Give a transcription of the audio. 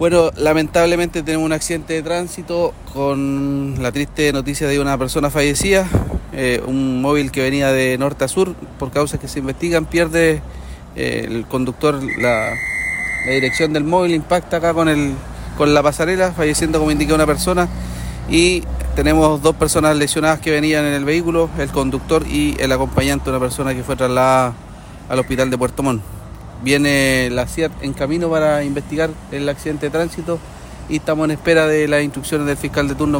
Bueno, lamentablemente tenemos un accidente de tránsito con la triste noticia de una persona fallecida. Eh, un móvil que venía de norte a sur, por causas que se investigan, pierde eh, el conductor la, dirección del móvil, impacta acá con, el, con la pasarela, falleciendo como indica una persona. Y tenemos dos personas lesionadas que venían en el vehículo, el conductor y el acompañante, una persona que fue trasladada al hospital de Puerto Montt viene la CIAT en camino para investigar el accidente de tránsito y estamos en espera de las instrucciones del fiscal de turno.